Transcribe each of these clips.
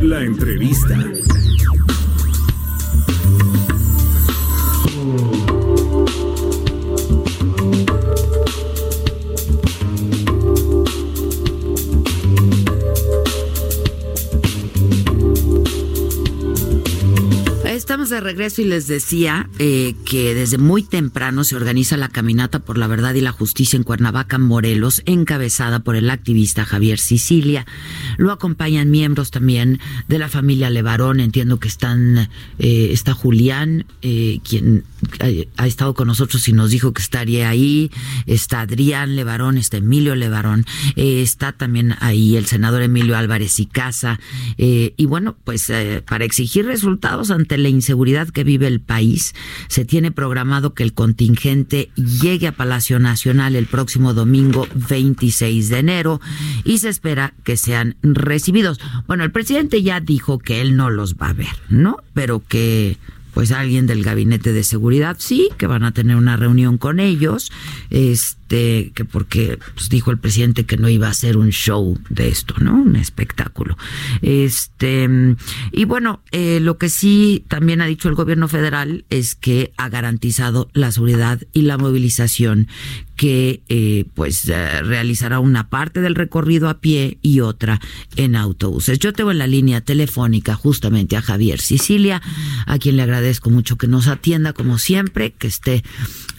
La entrevista. Regreso y les decía eh, que desde muy temprano se organiza la caminata por la verdad y la justicia en Cuernavaca, Morelos, encabezada por el activista Javier Sicilia. Lo acompañan miembros también de la familia Levarón. Entiendo que están eh, está Julián, eh, quien ha, ha estado con nosotros y nos dijo que estaría ahí. Está Adrián Levarón, está Emilio Levarón, está también ahí el senador Emilio Álvarez y Casa. Y bueno, pues para exigir resultados ante la inseguridad que vive el país, se tiene programado que el contingente llegue a Palacio Nacional el próximo domingo 26 de enero y se espera que sean recibidos. Bueno, el presidente ya dijo que él no los va a ver, ¿no? Pero que pues alguien del gabinete de seguridad sí que van a tener una reunión con ellos este que porque pues, dijo el presidente que no iba a hacer un show de esto no un espectáculo este y bueno eh, lo que sí también ha dicho el gobierno federal es que ha garantizado la seguridad y la movilización que eh, pues eh, realizará una parte del recorrido a pie y otra en autobuses. Yo tengo en la línea telefónica justamente a Javier Sicilia, a quien le agradezco mucho que nos atienda como siempre, que esté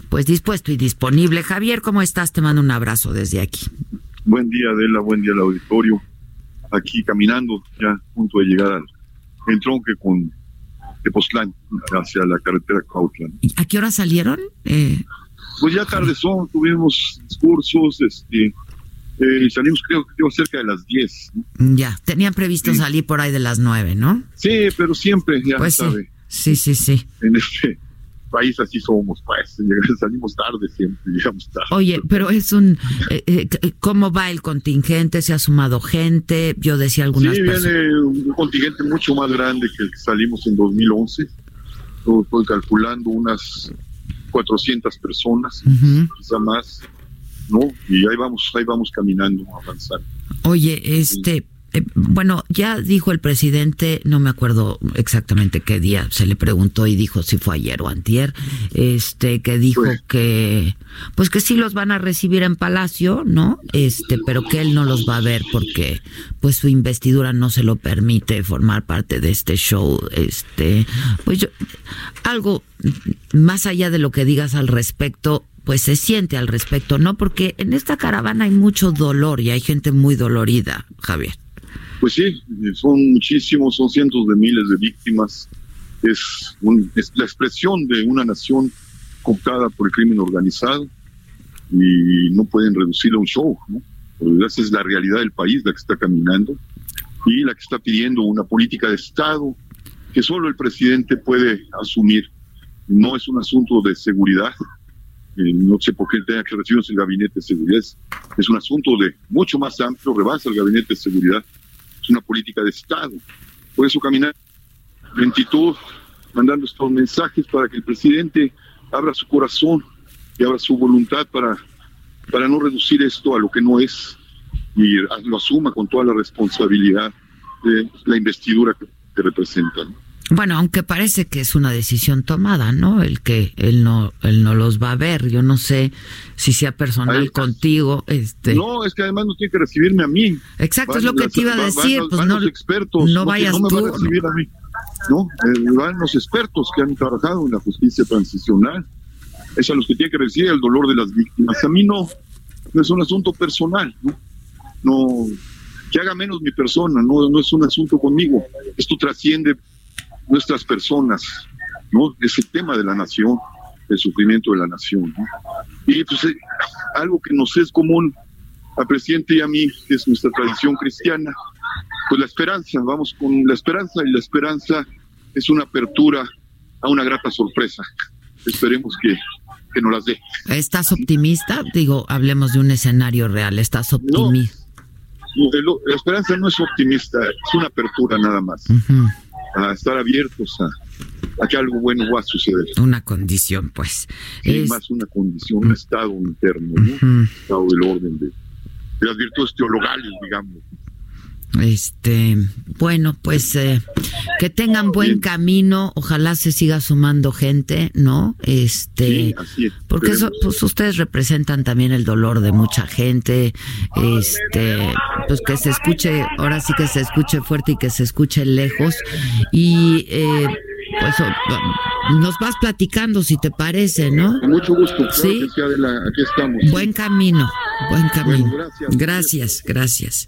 pues dispuesto y disponible. Javier, ¿cómo estás? Te mando un abrazo desde aquí. Buen día, Adela, buen día al auditorio. Aquí caminando, ya a punto de llegar al entronque con Tepoztlán, hacia la carretera Cautlan. ¿Y ¿A qué hora salieron? Eh, Pues ya tarde son, tuvimos discursos, este, eh, salimos creo que creo cerca de las 10. ¿no? ya, tenían previsto Sí. salir por ahí de las nueve, ¿no? Sí, pero siempre, ya Pues sí, sabe, sí, sí, sí. en este país así somos, pues, salimos tarde siempre, llegamos tarde. Oye, pero es un... eh, eh, ¿Cómo va el contingente? ¿Se ha sumado gente? Yo decía algunas Sí, personas... viene un contingente mucho más grande que el que salimos en 2011. Yo Estoy calculando unas 400 personas, Ujú. quizá más, ¿no? Y ahí vamos, ahí vamos caminando, avanzando. Oye, este, eh, bueno, ya dijo el presidente, no me acuerdo exactamente qué día se le preguntó y dijo si fue ayer o antier, este, que dijo Pues- que, pues que sí los van a recibir en Palacio, ¿no? Este, pero que él no los va a ver porque, pues su investidura no se lo permite formar parte de este show, este, pues yo, algo más allá de lo que digas al respecto, pues se siente al respecto, ¿no? Porque en esta caravana hay mucho dolor y hay gente muy dolorida, Javier. Pues sí, son muchísimos, son cientos de miles de víctimas. Es, la expresión de una nación cooptada por el crimen organizado y no pueden reducirlo a un show. Porque esa es la realidad del país, la que está caminando y la que está pidiendo una política de Estado que solo el presidente puede asumir. No es un asunto de seguridad, eh, no sé por qué tenga que recibirnos el gabinete de seguridad, es un asunto de mucho más amplio, rebasa el gabinete de seguridad, una política de Estado. Por eso caminar lentitud, mandando estos mensajes para que el presidente abra su corazón y abra su voluntad para, para no reducir esto a lo que no es y lo asuma con toda la responsabilidad de la investidura que representa. ¿No? Bueno, aunque parece que es una decisión tomada, ¿no? El que él no, él no los va a ver. Yo no sé si sea personal contigo, este. No, es que además no tiene que recibirme a mí. Exacto, es lo que te iba a decir, van- pues van no, los expertos, no vayas no me tú. a recibir a mí. No, Eh, van los expertos que han trabajado en la justicia transicional. Es a los que tiene que recibir el dolor de las víctimas. A mí no, no es un asunto personal, ¿no? No, que haga menos mi persona, no, no es un asunto conmigo. Esto trasciende nuestras personas, ¿no? Es el tema de la nación, el sufrimiento de la nación, ¿no? Y pues eh, algo que nos es común al presidente y a mí, que es nuestra tradición cristiana, pues la esperanza, vamos con la esperanza y la esperanza es una apertura a una grata sorpresa. Esperemos que, que nos las dé. ¿Estás optimista? Digo, hablemos de un escenario real. ¿Estás optimista? la esperanza no es optimista, es una apertura nada más. A estar abiertos a, que algo bueno va a suceder. Una condición, pues. es más una condición, un estado interno, un estado del orden de, de las virtudes teologales, digamos. Este, bueno, pues eh, que tengan buen camino, ojalá se siga sumando gente, ¿no? Este, porque eso, pues ustedes representan también el dolor de mucha gente, este, pues que se escuche, ahora sí que se escuche fuerte y que se escuche lejos y eh, pues nos vas platicando si te parece, ¿no? Con mucho gusto. sí. aquí estamos. Buen camino, buen camino. gracias, gracias.